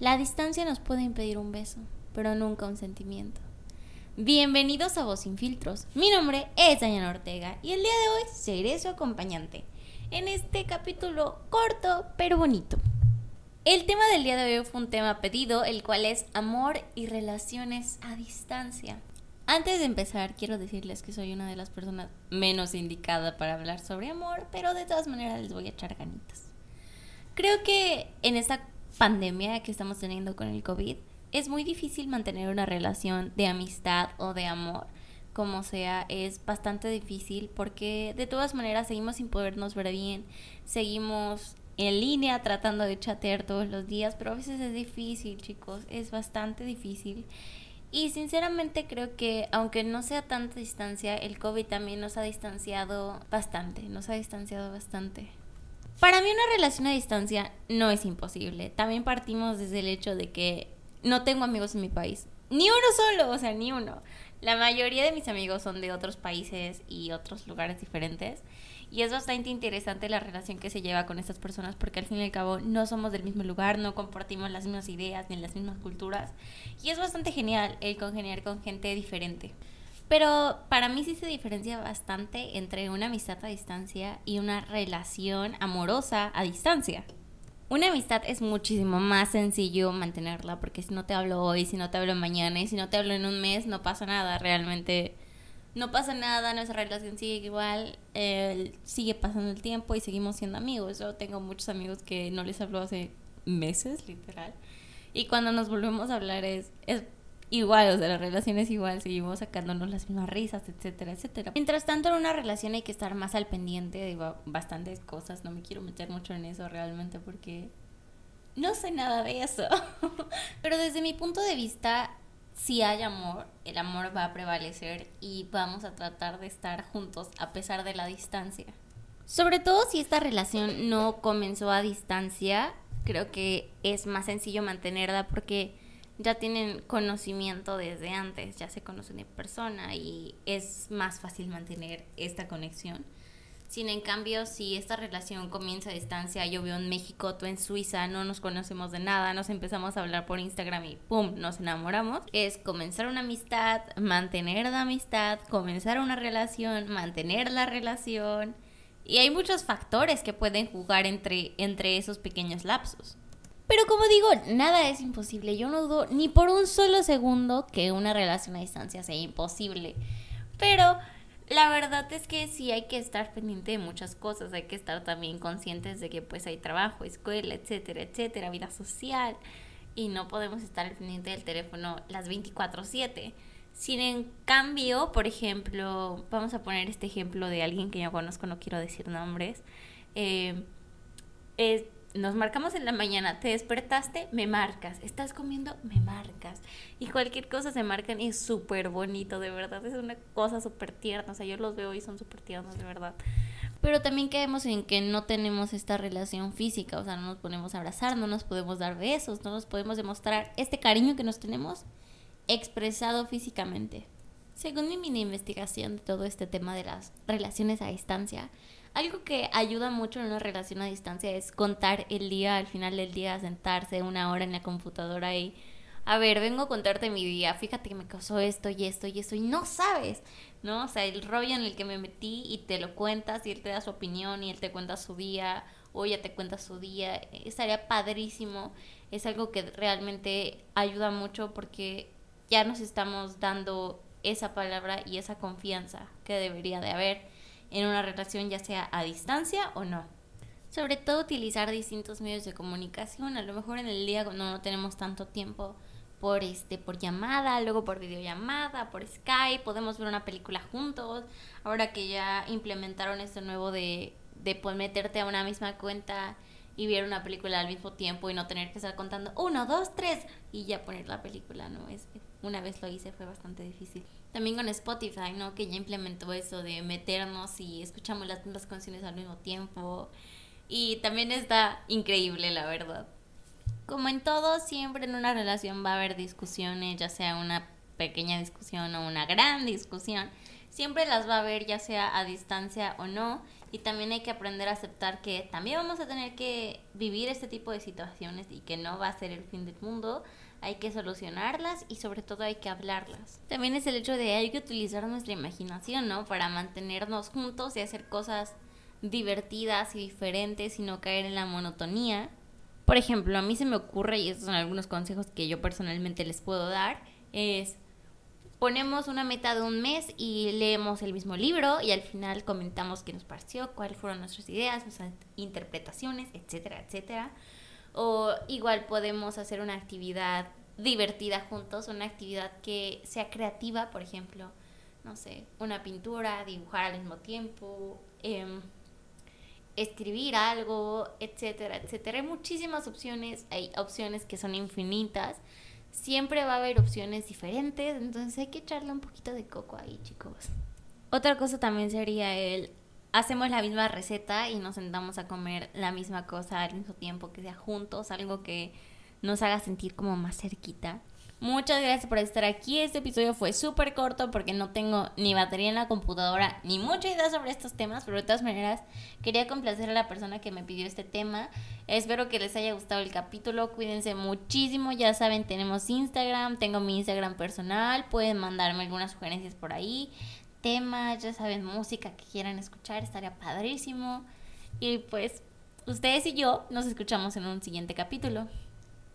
La distancia nos puede impedir un beso, pero nunca un sentimiento. Bienvenidos a Voz Sin Filtros. Mi nombre es Dayana Ortega y el día de hoy seré su acompañante en este capítulo corto pero bonito. El tema del día de hoy fue un tema pedido, el cual es amor y relaciones a distancia. Antes de empezar, quiero decirles que soy una de las personas menos indicada para hablar sobre amor, pero de todas maneras les voy a echar ganitas. Creo que en esta pandemia que estamos teniendo con el COVID, es muy difícil mantener una relación de amistad o de amor. Como sea, es bastante difícil porque de todas maneras seguimos sin podernos ver bien, seguimos en línea tratando de chatear todos los días, pero a veces es difícil, chicos, es bastante difícil. Y sinceramente creo que aunque no sea tanta distancia, el COVID también nos ha distanciado bastante, nos ha distanciado bastante. Para mí una relación a distancia no es imposible. También partimos desde el hecho de que no tengo amigos en mi país. Ni uno solo, o sea, ni uno. La mayoría de mis amigos son de otros países y otros lugares diferentes. Y es bastante interesante la relación que se lleva con estas personas porque al fin y al cabo no somos del mismo lugar, no compartimos las mismas ideas ni las mismas culturas. Y es bastante genial el congeniar con gente diferente. Pero para mí sí se diferencia bastante entre una amistad a distancia y una relación amorosa a distancia. Una amistad es muchísimo más sencillo mantenerla porque si no te hablo hoy, si no te hablo mañana y si no te hablo en un mes, no pasa nada. Realmente no pasa nada, nuestra relación sigue igual, sigue pasando el tiempo y seguimos siendo amigos. Yo tengo muchos amigos que no les hablo hace meses, literal. Y cuando nos volvemos a hablar es, es igual, o sea, la relación es igual, seguimos sacándonos las mismas risas, etcétera, etcétera. Mientras tanto, en una relación hay que estar más al pendiente de bastantes cosas, no me quiero meter mucho en eso realmente porque no sé nada de eso. Pero desde mi punto de vista, si hay amor, el amor va a prevalecer y vamos a tratar de estar juntos a pesar de la distancia. Sobre todo si esta relación no comenzó a distancia, creo que es más sencillo mantenerla porque ya tienen conocimiento desde antes, ya se conocen de persona y es más fácil mantener esta conexión. Sin en cambio, si esta relación comienza a distancia, yo veo en México, tú en Suiza, no nos conocemos de nada, nos empezamos a hablar por Instagram y ¡pum! nos enamoramos, es comenzar una amistad, mantener la amistad, comenzar una relación, mantener la relación. Y hay muchos factores que pueden jugar entre, entre esos pequeños lapsos. Pero como digo, nada es imposible. Yo no dudo ni por un solo segundo que una relación a distancia sea imposible. Pero la verdad es que sí hay que estar pendiente de muchas cosas. Hay que estar también conscientes de que pues hay trabajo, escuela, etcétera, etcétera, vida social. Y no podemos estar pendiente del teléfono las 24/7. Sin en cambio, por ejemplo, vamos a poner este ejemplo de alguien que yo conozco, no quiero decir nombres. Eh, es, nos marcamos en la mañana, te despertaste, me marcas, estás comiendo, me marcas. Y cualquier cosa se marcan y es súper bonito, de verdad, es una cosa súper tierna, o sea, yo los veo y son súper tiernos, de verdad. Pero también quedemos en que no tenemos esta relación física, o sea, no nos podemos abrazar, no nos podemos dar besos, no nos podemos demostrar este cariño que nos tenemos expresado físicamente. Según mi mini investigación de todo este tema de las relaciones a distancia, algo que ayuda mucho en una relación a distancia es contar el día, al final del día, sentarse una hora en la computadora y, a ver, vengo a contarte mi día, fíjate que me causó esto y esto y esto y no sabes, ¿no? O sea, el rollo en el que me metí y te lo cuentas y él te da su opinión y él te cuenta su día o ella te cuenta su día, estaría padrísimo, es algo que realmente ayuda mucho porque ya nos estamos dando esa palabra y esa confianza que debería de haber en una relación ya sea a distancia o no. Sobre todo utilizar distintos medios de comunicación, a lo mejor en el día cuando no tenemos tanto tiempo por este por llamada, luego por videollamada, por Skype, podemos ver una película juntos. Ahora que ya implementaron esto nuevo de de pues, meterte a una misma cuenta y ver una película al mismo tiempo y no tener que estar contando uno, dos, tres y ya poner la película, ¿no? Es, una vez lo hice, fue bastante difícil. También con Spotify, ¿no? Que ya implementó eso de meternos y escuchamos las mismas canciones al mismo tiempo. Y también está increíble, la verdad. Como en todo, siempre en una relación va a haber discusiones, ya sea una pequeña discusión o una gran discusión. Siempre las va a haber, ya sea a distancia o no y también hay que aprender a aceptar que también vamos a tener que vivir este tipo de situaciones y que no va a ser el fin del mundo. Hay que solucionarlas y sobre todo hay que hablarlas. También es el hecho de hay que utilizar nuestra imaginación, ¿no? Para mantenernos juntos y hacer cosas divertidas y diferentes y no caer en la monotonía. Por ejemplo, a mí se me ocurre, y estos son algunos consejos que yo personalmente les puedo dar, es ponemos una meta de un mes y leemos el mismo libro y al final comentamos qué nos pareció, cuáles fueron nuestras ideas, nuestras interpretaciones, etcétera, etcétera. O igual podemos hacer una actividad divertida juntos, una actividad que sea creativa, por ejemplo, no sé, una pintura, dibujar al mismo tiempo, em, escribir algo, etcétera, etcétera. Hay muchísimas opciones, hay opciones que son infinitas. Siempre va a haber opciones diferentes, entonces hay que echarle un poquito de coco ahí, chicos. Otra cosa también sería el hacemos la misma receta y nos sentamos a comer la misma cosa al mismo tiempo, que sea juntos, algo que nos haga sentir como más cerquita. Muchas gracias por estar aquí. Este episodio fue súper corto porque no tengo ni batería en la computadora ni mucha idea sobre estos temas, pero de todas maneras quería complacer a la persona que me pidió este tema. Espero que les haya gustado el capítulo. Cuídense muchísimo. Ya saben, tenemos Instagram, tengo mi Instagram personal. Pueden mandarme algunas sugerencias por ahí. Temas, ya saben, música que quieran escuchar, estaría padrísimo. Y pues ustedes y yo nos escuchamos en un siguiente capítulo.